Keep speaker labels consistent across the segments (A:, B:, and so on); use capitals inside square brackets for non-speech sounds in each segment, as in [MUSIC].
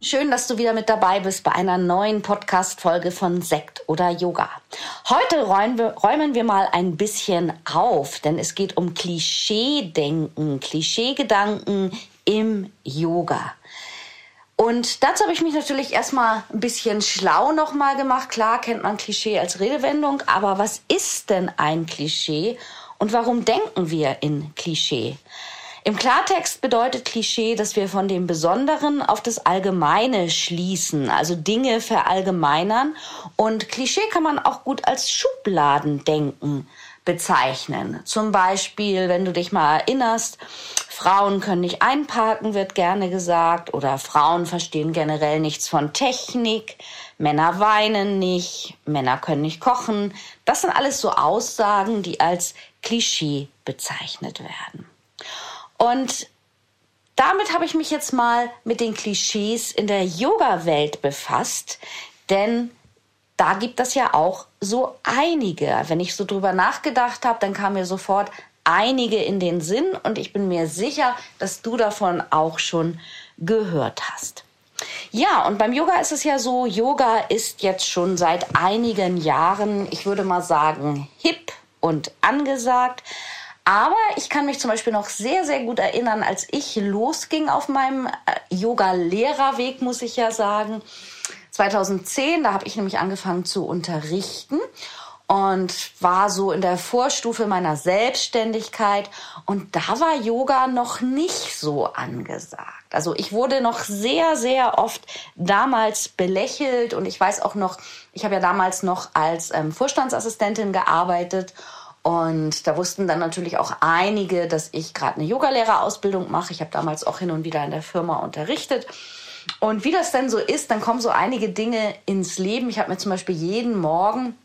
A: Schön, dass du wieder mit dabei bist bei einer neuen Podcast-Folge von Sekt oder Yoga. Heute räumen wir, mal ein bisschen auf, denn es geht um Klischee-Denken, Klischee-Gedanken im Yoga. Und dazu habe ich mich natürlich erstmal ein bisschen schlau nochmal gemacht. Klar kennt man Klischee als Redewendung, aber was ist denn ein Klischee und warum denken wir in Klischee? Im Klartext bedeutet Klischee, dass wir von dem Besonderen auf das Allgemeine schließen, also Dinge verallgemeinern. Und Klischee kann man auch gut als Schubladendenken bezeichnen. Zum Beispiel, wenn du dich mal erinnerst, Frauen können nicht einparken, wird gerne gesagt, oder Frauen verstehen generell nichts von Technik, Männer weinen nicht, Männer können nicht kochen. Das sind alles so Aussagen, die als Klischee bezeichnet werden. Und damit habe ich mich jetzt mal mit den Klischees in der Yoga-Welt befasst, denn da gibt es ja auch so einige. Wenn ich so drüber nachgedacht habe, dann kam mir sofort einige in den Sinn und ich bin mir sicher, dass du davon auch schon gehört hast. Ja, und beim Yoga ist es ja so, Yoga ist jetzt schon seit einigen Jahren, ich würde mal sagen, hip und angesagt. Aber ich kann mich zum Beispiel noch sehr, sehr gut erinnern, als ich losging auf meinem äh, Yoga-Lehrerweg, muss ich ja sagen. 2010, da habe ich nämlich angefangen zu unterrichten und war so in der Vorstufe meiner Selbstständigkeit und da war Yoga noch nicht so angesagt. Also ich wurde noch sehr, sehr oft damals belächelt und ich weiß auch noch, ich habe ja damals noch als ähm, Vorstandsassistentin gearbeitet und da wussten dann natürlich auch einige, dass ich gerade eine Yogalehrerausbildung mache. Ich habe damals auch hin und wieder in der Firma unterrichtet. Und wie das denn so ist, dann kommen so einige Dinge ins Leben. Ich habe mir zum Beispiel jeden Morgen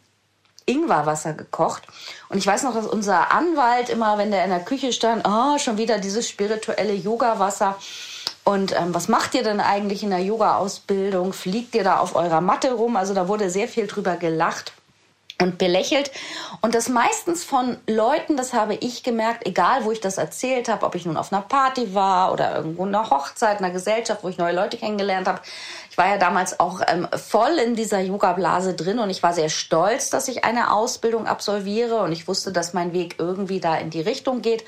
A: Ingwerwasser gekocht. Und ich weiß noch, dass unser Anwalt immer, wenn der in der Küche stand, oh, schon wieder dieses spirituelle Yoga-Wasser. Und ähm, was macht ihr denn eigentlich in der Yoga-Ausbildung? Fliegt ihr da auf eurer Matte rum? Also da wurde sehr viel drüber gelacht und belächelt. Und das meistens von Leuten, das habe ich gemerkt, egal wo ich das erzählt habe, ob ich nun auf einer Party war oder irgendwo in einer Hochzeit, in einer Gesellschaft, wo ich neue Leute kennengelernt habe. Ich war ja damals auch ähm, voll in dieser Yoga-Blase drin und ich war sehr stolz, dass ich eine Ausbildung absolviere und ich wusste, dass mein Weg irgendwie da in die Richtung geht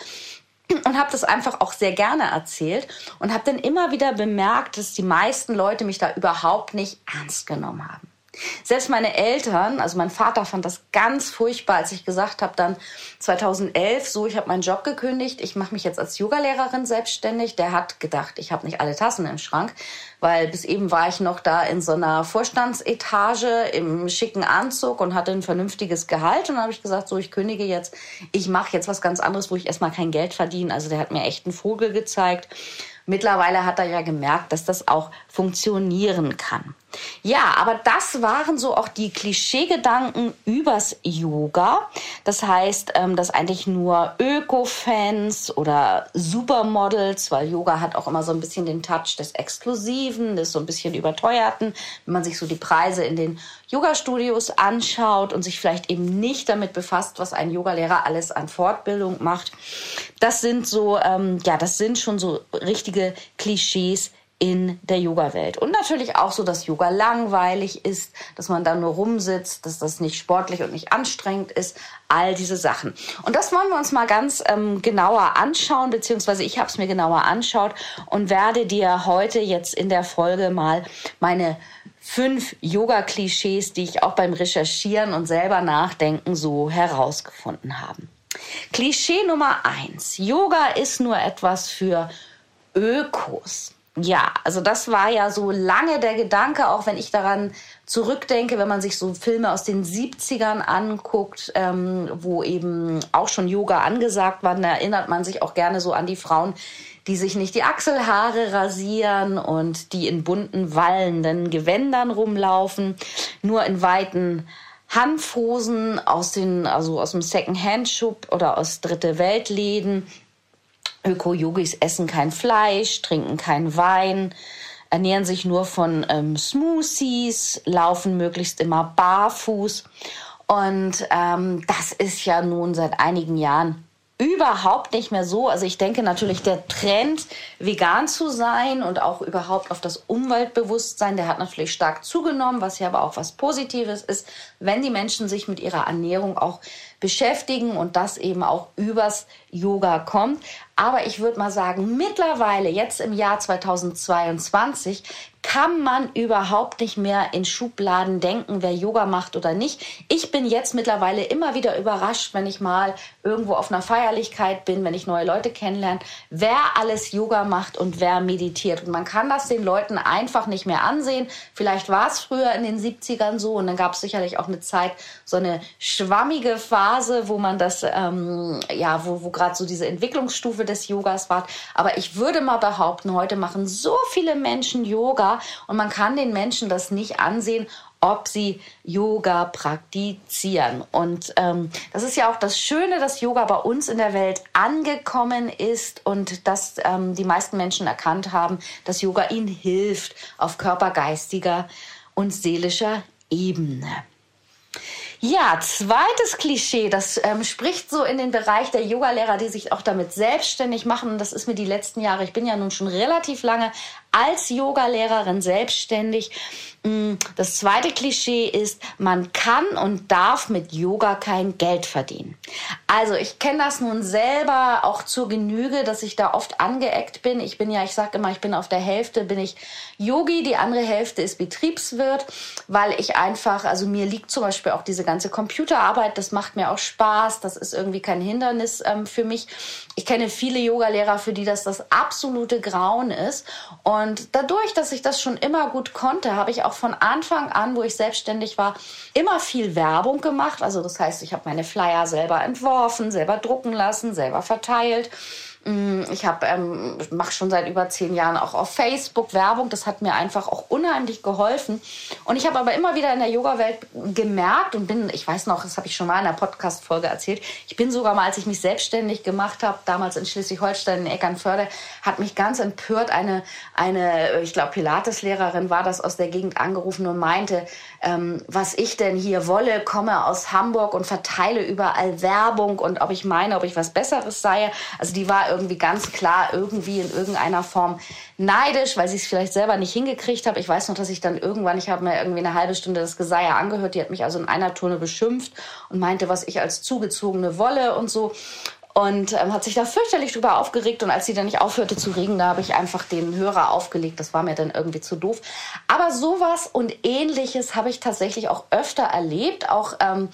A: und habe das einfach auch sehr gerne erzählt und habe dann immer wieder bemerkt, dass die meisten Leute mich da überhaupt nicht ernst genommen haben. Selbst meine Eltern, also mein Vater fand das ganz furchtbar, als ich gesagt habe, dann 2011, so, ich habe meinen Job gekündigt, ich mache mich jetzt als Yogalehrerin selbstständig. Der hat gedacht, ich habe nicht alle Tassen im Schrank, weil bis eben war ich noch da in so einer Vorstandsetage im schicken Anzug und hatte ein vernünftiges Gehalt. Und dann habe ich gesagt, so, ich kündige jetzt, ich mache jetzt was ganz anderes, wo ich erstmal kein Geld verdiene. Also der hat mir echt einen Vogel gezeigt. Mittlerweile hat er ja gemerkt, dass das auch funktionieren kann. Ja, aber das waren so auch die Klischeegedanken übers Yoga. Das heißt, ähm, dass eigentlich nur Öko-Fans oder Supermodels, weil Yoga hat auch immer so ein bisschen den Touch des Exklusiven, des so ein bisschen überteuerten. Wenn man sich so die Preise in den Yoga-Studios anschaut und sich vielleicht eben nicht damit befasst, was ein Yogalehrer alles an Fortbildung macht. Das sind so, ähm, ja, das sind schon so richtige Klischees, in der Yoga-Welt. Und natürlich auch so, dass Yoga langweilig ist, dass man da nur rumsitzt, dass das nicht sportlich und nicht anstrengend ist. All diese Sachen. Und das wollen wir uns mal ganz ähm, genauer anschauen, beziehungsweise ich habe es mir genauer anschaut und werde dir heute jetzt in der Folge mal meine fünf Yoga-Klischees, die ich auch beim Recherchieren und selber nachdenken so herausgefunden habe. Klischee Nummer eins. Yoga ist nur etwas für Ökos ja, also das war ja so lange der Gedanke, auch wenn ich daran zurückdenke, wenn man sich so Filme aus den 70ern anguckt, ähm, wo eben auch schon Yoga angesagt war, da erinnert man sich auch gerne so an die Frauen, die sich nicht die Achselhaare rasieren und die in bunten, wallenden Gewändern rumlaufen, nur in weiten Hanfhosen aus den, also aus dem Second-Hand-Shop oder aus Dritte Weltläden. Öko-Yogis essen kein Fleisch, trinken kein Wein, ernähren sich nur von ähm, Smoothies, laufen möglichst immer barfuß. Und ähm, das ist ja nun seit einigen Jahren überhaupt nicht mehr so. Also ich denke natürlich, der Trend, vegan zu sein und auch überhaupt auf das Umweltbewusstsein, der hat natürlich stark zugenommen, was ja aber auch was Positives ist, wenn die Menschen sich mit ihrer Ernährung auch beschäftigen und das eben auch übers Yoga kommt. Aber ich würde mal sagen, mittlerweile, jetzt im Jahr 2022, kann man überhaupt nicht mehr in Schubladen denken, wer Yoga macht oder nicht. Ich bin jetzt mittlerweile immer wieder überrascht, wenn ich mal irgendwo auf einer Feierlichkeit bin, wenn ich neue Leute kennenlerne, wer alles Yoga macht und wer meditiert. Und man kann das den Leuten einfach nicht mehr ansehen. Vielleicht war es früher in den 70ern so und dann gab es sicherlich auch eine Zeit, so eine schwammige Phase, wo man das, ähm, ja, wo, wo gerade so diese Entwicklungsstufe des Yogas war. Aber ich würde mal behaupten, heute machen so viele Menschen Yoga und man kann den Menschen das nicht ansehen, ob sie Yoga praktizieren. Und ähm, das ist ja auch das Schöne, dass Yoga bei uns in der Welt angekommen ist und dass ähm, die meisten Menschen erkannt haben, dass Yoga ihnen hilft auf körpergeistiger und seelischer Ebene. Ja, zweites Klischee, das ähm, spricht so in den Bereich der Yogalehrer, die sich auch damit selbstständig machen. das ist mir die letzten Jahre, ich bin ja nun schon relativ lange als Yogalehrerin selbstständig. Mm, das zweite Klischee ist, man kann und darf mit Yoga kein Geld verdienen. Also ich kenne das nun selber auch zur Genüge, dass ich da oft angeeckt bin. Ich bin ja, ich sage immer, ich bin auf der Hälfte, bin ich Yogi, die andere Hälfte ist Betriebswirt, weil ich einfach, also mir liegt zum Beispiel auch diese ganze Computerarbeit, das macht mir auch Spaß, das ist irgendwie kein Hindernis ähm, für mich. Ich kenne viele Yogalehrer, für die das das absolute Grauen ist. Und dadurch, dass ich das schon immer gut konnte, habe ich auch von Anfang an, wo ich selbstständig war, immer viel Werbung gemacht. Also das heißt, ich habe meine Flyer selber entworfen, selber drucken lassen, selber verteilt. Mm, ich habe ähm, mache schon seit über zehn Jahren auch auf Facebook Werbung. Das hat mir einfach auch unheimlich geholfen. Und ich habe aber immer wieder in der Yoga-Welt gemerkt und bin, ich weiß noch, das habe ich schon mal in einer Podcast-Folge erzählt. Ich bin sogar mal, als ich mich selbstständig gemacht habe, damals in Schleswig-Holstein in Eckernförde, hat mich ganz empört eine eine, ich glaube Pilates-Lehrerin war das aus der Gegend angerufen und meinte, ähm, was ich denn hier wolle, komme aus Hamburg und verteile überall Werbung und ob ich meine, ob ich was Besseres sei. Also die war irgendwie ganz klar irgendwie in irgendeiner Form neidisch, weil sie es vielleicht selber nicht hingekriegt habe. Ich weiß noch, dass ich dann irgendwann, ich habe mir irgendwie eine halbe Stunde das Geseier angehört, die hat mich also in einer Turne beschimpft und meinte, was ich als zugezogene wolle und so und ähm, hat sich da fürchterlich drüber aufgeregt. Und als sie dann nicht aufhörte zu regen, da habe ich einfach den Hörer aufgelegt. Das war mir dann irgendwie zu doof. Aber sowas und ähnliches habe ich tatsächlich auch öfter erlebt. Auch ähm,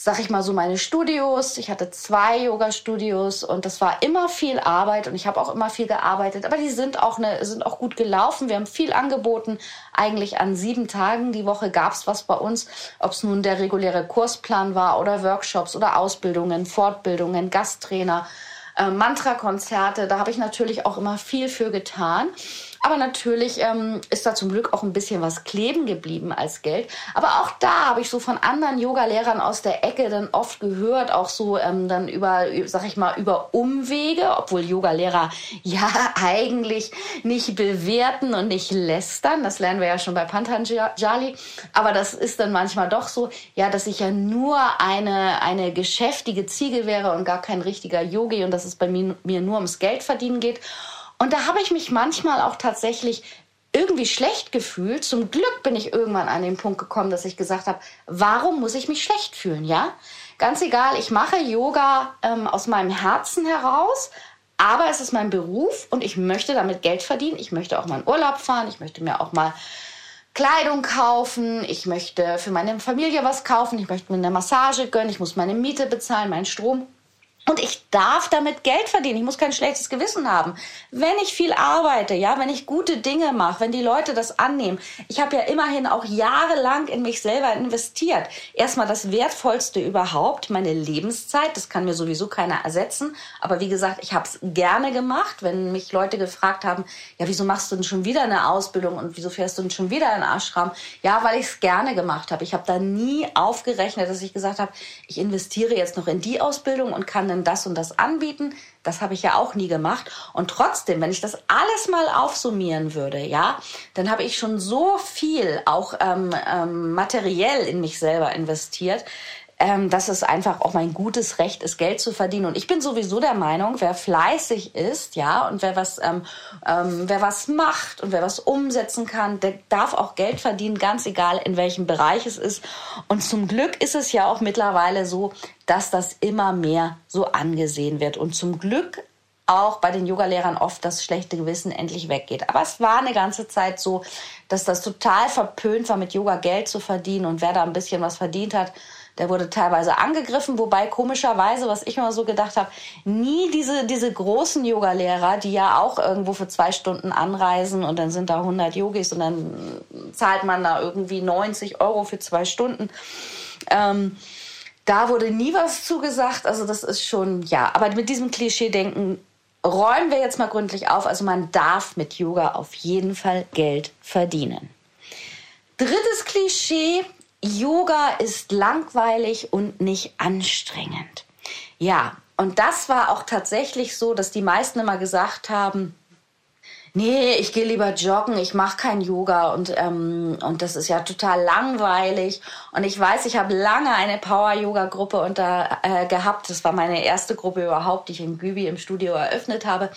A: sag ich mal so, meine Studios. Ich hatte zwei Yoga-Studios und das war immer viel Arbeit und ich habe auch immer viel gearbeitet. Aber die sind auch, ne, sind auch gut gelaufen. Wir haben viel angeboten. Eigentlich an sieben Tagen die Woche gab's was bei uns. Ob es nun der reguläre Kursplan war oder Workshops oder Ausbildungen, Fortbildungen, Gasttrainer, äh, Mantra-Konzerte. Da habe ich natürlich auch immer viel für getan. Aber natürlich ähm, ist da zum Glück auch ein bisschen was kleben geblieben als Geld. Aber auch da habe ich so von anderen Yoga-Lehrern aus der Ecke dann oft gehört, auch so ähm, dann über, sag ich mal, über Umwege, obwohl Yoga-Lehrer [LAUGHS] ja eigentlich nicht bewerten und nicht lästern. Das lernen wir ja schon bei Pantanjali. Aber das ist dann manchmal doch so, ja, dass ich ja nur eine, eine geschäftige Ziege wäre und gar kein richtiger Yogi und dass es bei mir, mir nur ums Geld verdienen geht. Und da habe ich mich manchmal auch tatsächlich irgendwie schlecht gefühlt. Zum Glück bin ich irgendwann an den Punkt gekommen, dass ich gesagt habe, warum muss ich mich schlecht fühlen, ja? Ganz egal, ich mache Yoga ähm, aus meinem Herzen heraus, aber es ist mein Beruf und ich möchte damit Geld verdienen. Ich möchte auch mal in Urlaub fahren, ich möchte mir auch mal Kleidung kaufen, ich möchte für meine Familie was kaufen, ich möchte mir eine Massage gönnen, ich muss meine Miete bezahlen, meinen Strom. Und ich darf damit Geld verdienen. Ich muss kein schlechtes Gewissen haben. Wenn ich viel arbeite, ja, wenn ich gute Dinge mache, wenn die Leute das annehmen. Ich habe ja immerhin auch jahrelang in mich selber investiert. Erstmal das Wertvollste überhaupt, meine Lebenszeit. Das kann mir sowieso keiner ersetzen. Aber wie gesagt, ich habe es gerne gemacht. Wenn mich Leute gefragt haben, ja, wieso machst du denn schon wieder eine Ausbildung und wieso fährst du denn schon wieder in Ashram? Ja, weil ich es gerne gemacht habe. Ich habe da nie aufgerechnet, dass ich gesagt habe, ich investiere jetzt noch in die Ausbildung und kann dann können das und das anbieten. Das habe ich ja auch nie gemacht. Und trotzdem, wenn ich das alles mal aufsummieren würde, ja, dann habe ich schon so viel auch ähm, ähm, materiell in mich selber investiert, ähm, dass es einfach auch mein gutes Recht ist, Geld zu verdienen. Und ich bin sowieso der Meinung, wer fleißig ist, ja, und wer was, ähm, ähm, wer was macht und wer was umsetzen kann, der darf auch Geld verdienen, ganz egal in welchem Bereich es ist. Und zum Glück ist es ja auch mittlerweile so, dass das immer mehr so angesehen wird. Und zum Glück auch bei den Yogalehrern oft das schlechte Gewissen endlich weggeht. Aber es war eine ganze Zeit so, dass das total verpönt war, mit Yoga Geld zu verdienen. Und wer da ein bisschen was verdient hat, der wurde teilweise angegriffen, wobei komischerweise, was ich immer so gedacht habe, nie diese, diese großen Yogalehrer, die ja auch irgendwo für zwei Stunden anreisen und dann sind da 100 Yogis und dann zahlt man da irgendwie 90 Euro für zwei Stunden. Ähm, da wurde nie was zugesagt. Also das ist schon, ja, aber mit diesem Klischee-Denken räumen wir jetzt mal gründlich auf. Also man darf mit Yoga auf jeden Fall Geld verdienen. Drittes Klischee, Yoga ist langweilig und nicht anstrengend. Ja, und das war auch tatsächlich so, dass die meisten immer gesagt haben, nee, ich gehe lieber joggen, ich mache kein Yoga und, ähm, und das ist ja total langweilig. Und ich weiß, ich habe lange eine Power-Yoga-Gruppe unter äh, gehabt. Das war meine erste Gruppe überhaupt, die ich in Gübi im Studio eröffnet habe.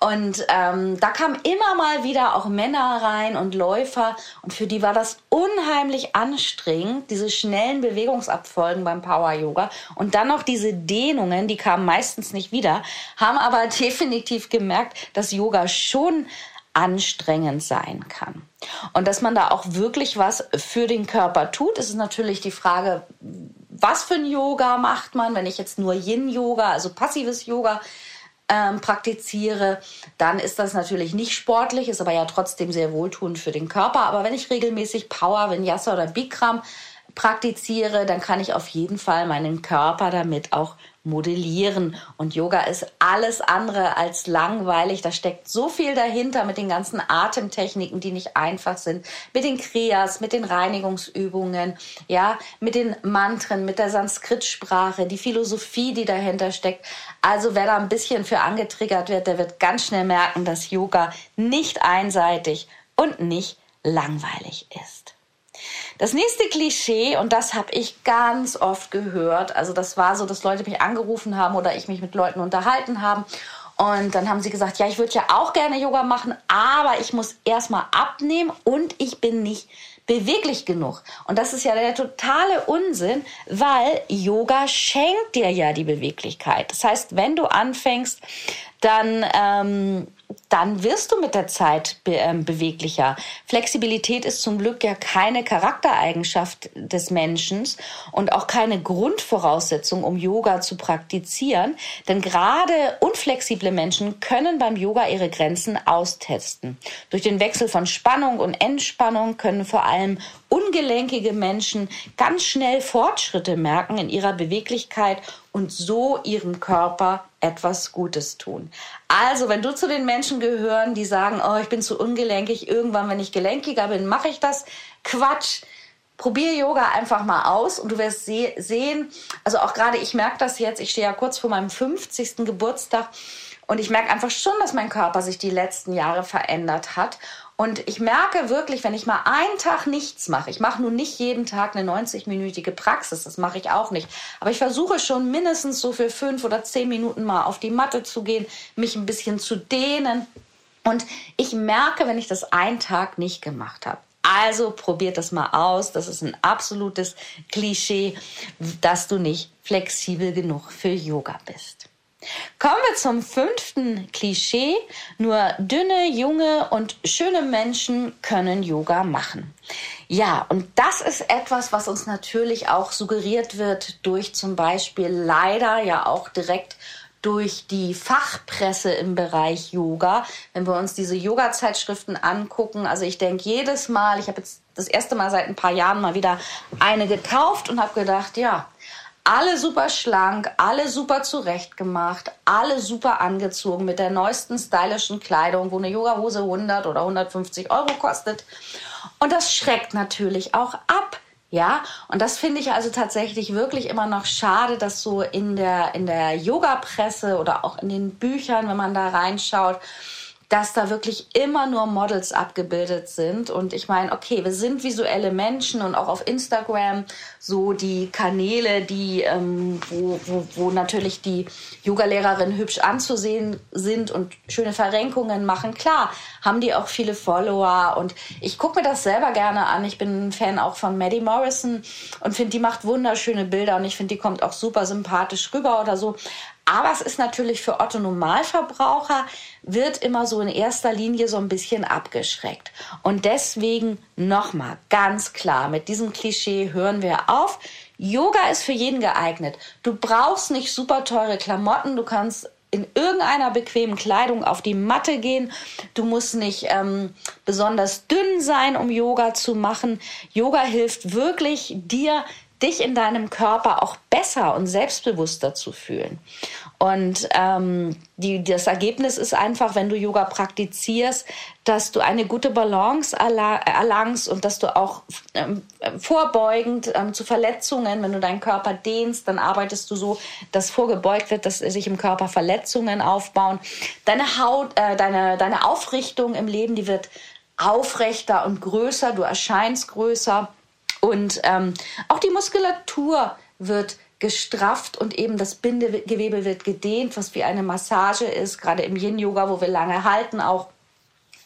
A: Und ähm, da kamen immer mal wieder auch Männer rein und Läufer. Und für die war das unheimlich anstrengend, diese schnellen Bewegungsabfolgen beim Power Yoga. Und dann noch diese Dehnungen, die kamen meistens nicht wieder, haben aber [LAUGHS] definitiv gemerkt, dass Yoga schon anstrengend sein kann. Und dass man da auch wirklich was für den Körper tut, ist natürlich die Frage, was für ein Yoga macht man, wenn ich jetzt nur Yin-Yoga, also passives Yoga ähm, praktiziere, dann ist das natürlich nicht sportlich, ist aber ja trotzdem sehr wohltuend für den Körper. Aber wenn ich regelmäßig Power, Vinyasa oder Bikram praktiziere, dann kann ich auf jeden Fall meinen Körper damit auch modellieren. Und Yoga ist alles andere als langweilig. Da steckt so viel dahinter mit den ganzen Atemtechniken, die nicht einfach sind, mit den Kriyas, mit den Reinigungsübungen, ja, mit den Mantren, mit der Sanskrit-Sprache, die Philosophie, die dahinter steckt. Also wer da ein bisschen für angetriggert wird, der wird ganz schnell merken, dass Yoga nicht einseitig und nicht langweilig ist. Das nächste Klischee, und das habe ich ganz oft gehört, also das war so, dass Leute mich angerufen haben oder ich mich mit Leuten unterhalten haben. Und dann haben sie gesagt, ja, ich würde ja auch gerne Yoga machen, aber ich muss erstmal abnehmen und ich bin nicht beweglich genug. Und das ist ja der totale Unsinn, weil Yoga schenkt dir ja die Beweglichkeit. Das heißt, wenn du anfängst, dann ähm, dann wirst du mit der Zeit be äh, beweglicher. Flexibilität ist zum Glück ja keine Charaktereigenschaft des Menschen und auch keine Grundvoraussetzung, um Yoga zu praktizieren. Denn gerade unflexible Menschen können beim Yoga ihre Grenzen austesten. Durch den Wechsel von Spannung und Entspannung können vor allem ungelenkige Menschen ganz schnell Fortschritte merken in ihrer Beweglichkeit und so ihrem Körper etwas Gutes tun. Also, wenn du zu den Menschen gehören, die sagen, oh, ich bin zu ungelenkig, irgendwann, wenn ich gelenkiger bin, mache ich das. Quatsch. Probier Yoga einfach mal aus und du wirst se sehen, also auch gerade ich merke das jetzt, ich stehe ja kurz vor meinem 50. Geburtstag und ich merke einfach schon, dass mein Körper sich die letzten Jahre verändert hat und ich merke wirklich, wenn ich mal einen Tag nichts mache, ich mache nun nicht jeden Tag eine 90-minütige Praxis, das mache ich auch nicht, aber ich versuche schon mindestens so für fünf oder zehn Minuten mal auf die Matte zu gehen, mich ein bisschen zu dehnen. Und ich merke, wenn ich das einen Tag nicht gemacht habe, also probiert das mal aus. Das ist ein absolutes Klischee, dass du nicht flexibel genug für Yoga bist. Kommen wir zum fünften Klischee. Nur dünne, junge und schöne Menschen können Yoga machen. Ja, und das ist etwas, was uns natürlich auch suggeriert wird durch zum Beispiel leider ja auch direkt durch die Fachpresse im Bereich Yoga. Wenn wir uns diese Yoga-Zeitschriften angucken, also ich denke jedes Mal, ich habe jetzt das erste Mal seit ein paar Jahren mal wieder eine gekauft und habe gedacht, ja, alle super schlank, alle super zurechtgemacht, alle super angezogen mit der neuesten stylischen Kleidung, wo eine Yoga-Hose 100 oder 150 Euro kostet. Und das schreckt natürlich auch ab. Ja, und das finde ich also tatsächlich wirklich immer noch schade, dass so in der, in der Yoga-Presse oder auch in den Büchern, wenn man da reinschaut, dass da wirklich immer nur Models abgebildet sind. Und ich meine, okay, wir sind visuelle Menschen und auch auf Instagram so die Kanäle, die, ähm, wo, wo, wo natürlich die Yoga-Lehrerinnen hübsch anzusehen sind und schöne Verrenkungen machen. Klar, haben die auch viele Follower und ich gucke mir das selber gerne an. Ich bin ein Fan auch von Maddie Morrison und finde, die macht wunderschöne Bilder und ich finde, die kommt auch super sympathisch rüber oder so. Aber es ist natürlich für Otto Normalverbraucher, wird immer so in erster Linie so ein bisschen abgeschreckt. Und deswegen nochmal ganz klar, mit diesem Klischee hören wir auf. Yoga ist für jeden geeignet. Du brauchst nicht super teure Klamotten, du kannst in irgendeiner bequemen Kleidung auf die Matte gehen. Du musst nicht ähm, besonders dünn sein, um Yoga zu machen. Yoga hilft wirklich dir, dich in deinem Körper auch besser und selbstbewusster zu fühlen. Und ähm, die, das Ergebnis ist einfach, wenn du Yoga praktizierst, dass du eine gute Balance erlangst und dass du auch ähm, vorbeugend ähm, zu Verletzungen, wenn du deinen Körper dehnst, dann arbeitest du so, dass vorgebeugt wird, dass sich im Körper Verletzungen aufbauen. Deine Haut, äh, deine, deine Aufrichtung im Leben, die wird aufrechter und größer, du erscheinst größer und ähm, auch die Muskulatur wird gestrafft und eben das Bindegewebe wird gedehnt, was wie eine Massage ist, gerade im Yin-Yoga, wo wir lange halten, auch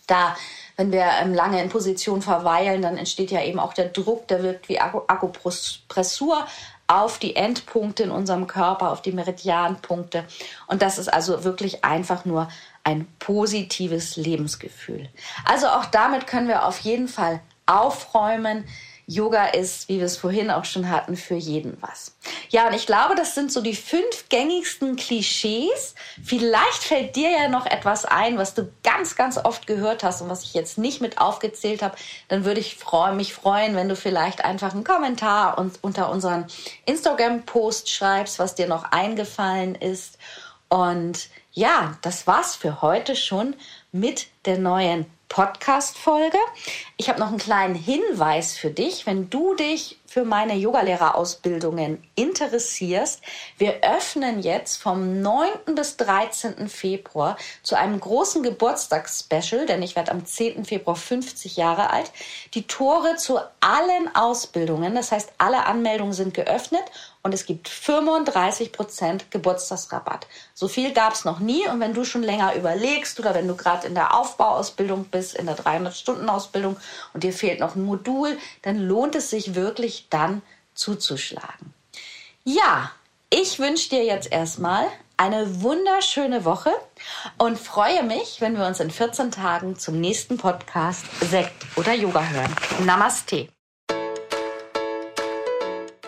A: da, wenn wir ähm, lange in Position verweilen, dann entsteht ja eben auch der Druck, der wirkt wie Akupressur auf die Endpunkte in unserem Körper, auf die Meridianpunkte. Und das ist also wirklich einfach nur ein positives Lebensgefühl. Also auch damit können wir auf jeden Fall aufräumen. Yoga ist, wie wir es vorhin auch schon hatten, für jeden was. Ja, und ich glaube, das sind so die fünf gängigsten Klischees. Vielleicht fällt dir ja noch etwas ein, was du ganz, ganz oft gehört hast und was ich jetzt nicht mit aufgezählt habe. Dann würde ich freu mich freuen, wenn du vielleicht einfach einen Kommentar unter unseren Instagram-Post schreibst, was dir noch eingefallen ist. Und ja, das war's für heute schon mit der neuen Podcast-Folge. Ich habe noch einen kleinen Hinweis für dich, wenn du dich für meine Yogalehrerausbildungen interessierst. Wir öffnen jetzt vom 9. bis 13. Februar zu einem großen Geburtstagsspecial, denn ich werde am 10. Februar 50 Jahre alt, die Tore zu allen Ausbildungen. Das heißt, alle Anmeldungen sind geöffnet und es gibt 35 Prozent Geburtstagsrabatt. So viel gab es noch nie und wenn du schon länger überlegst oder wenn du gerade in der Aufbauausbildung bist, in der 300-Stunden-Ausbildung und dir fehlt noch ein Modul, dann lohnt es sich wirklich dann zuzuschlagen. Ja, ich wünsche dir jetzt erstmal eine wunderschöne Woche und freue mich, wenn wir uns in 14 Tagen zum nächsten Podcast Sekt oder Yoga hören. Namaste.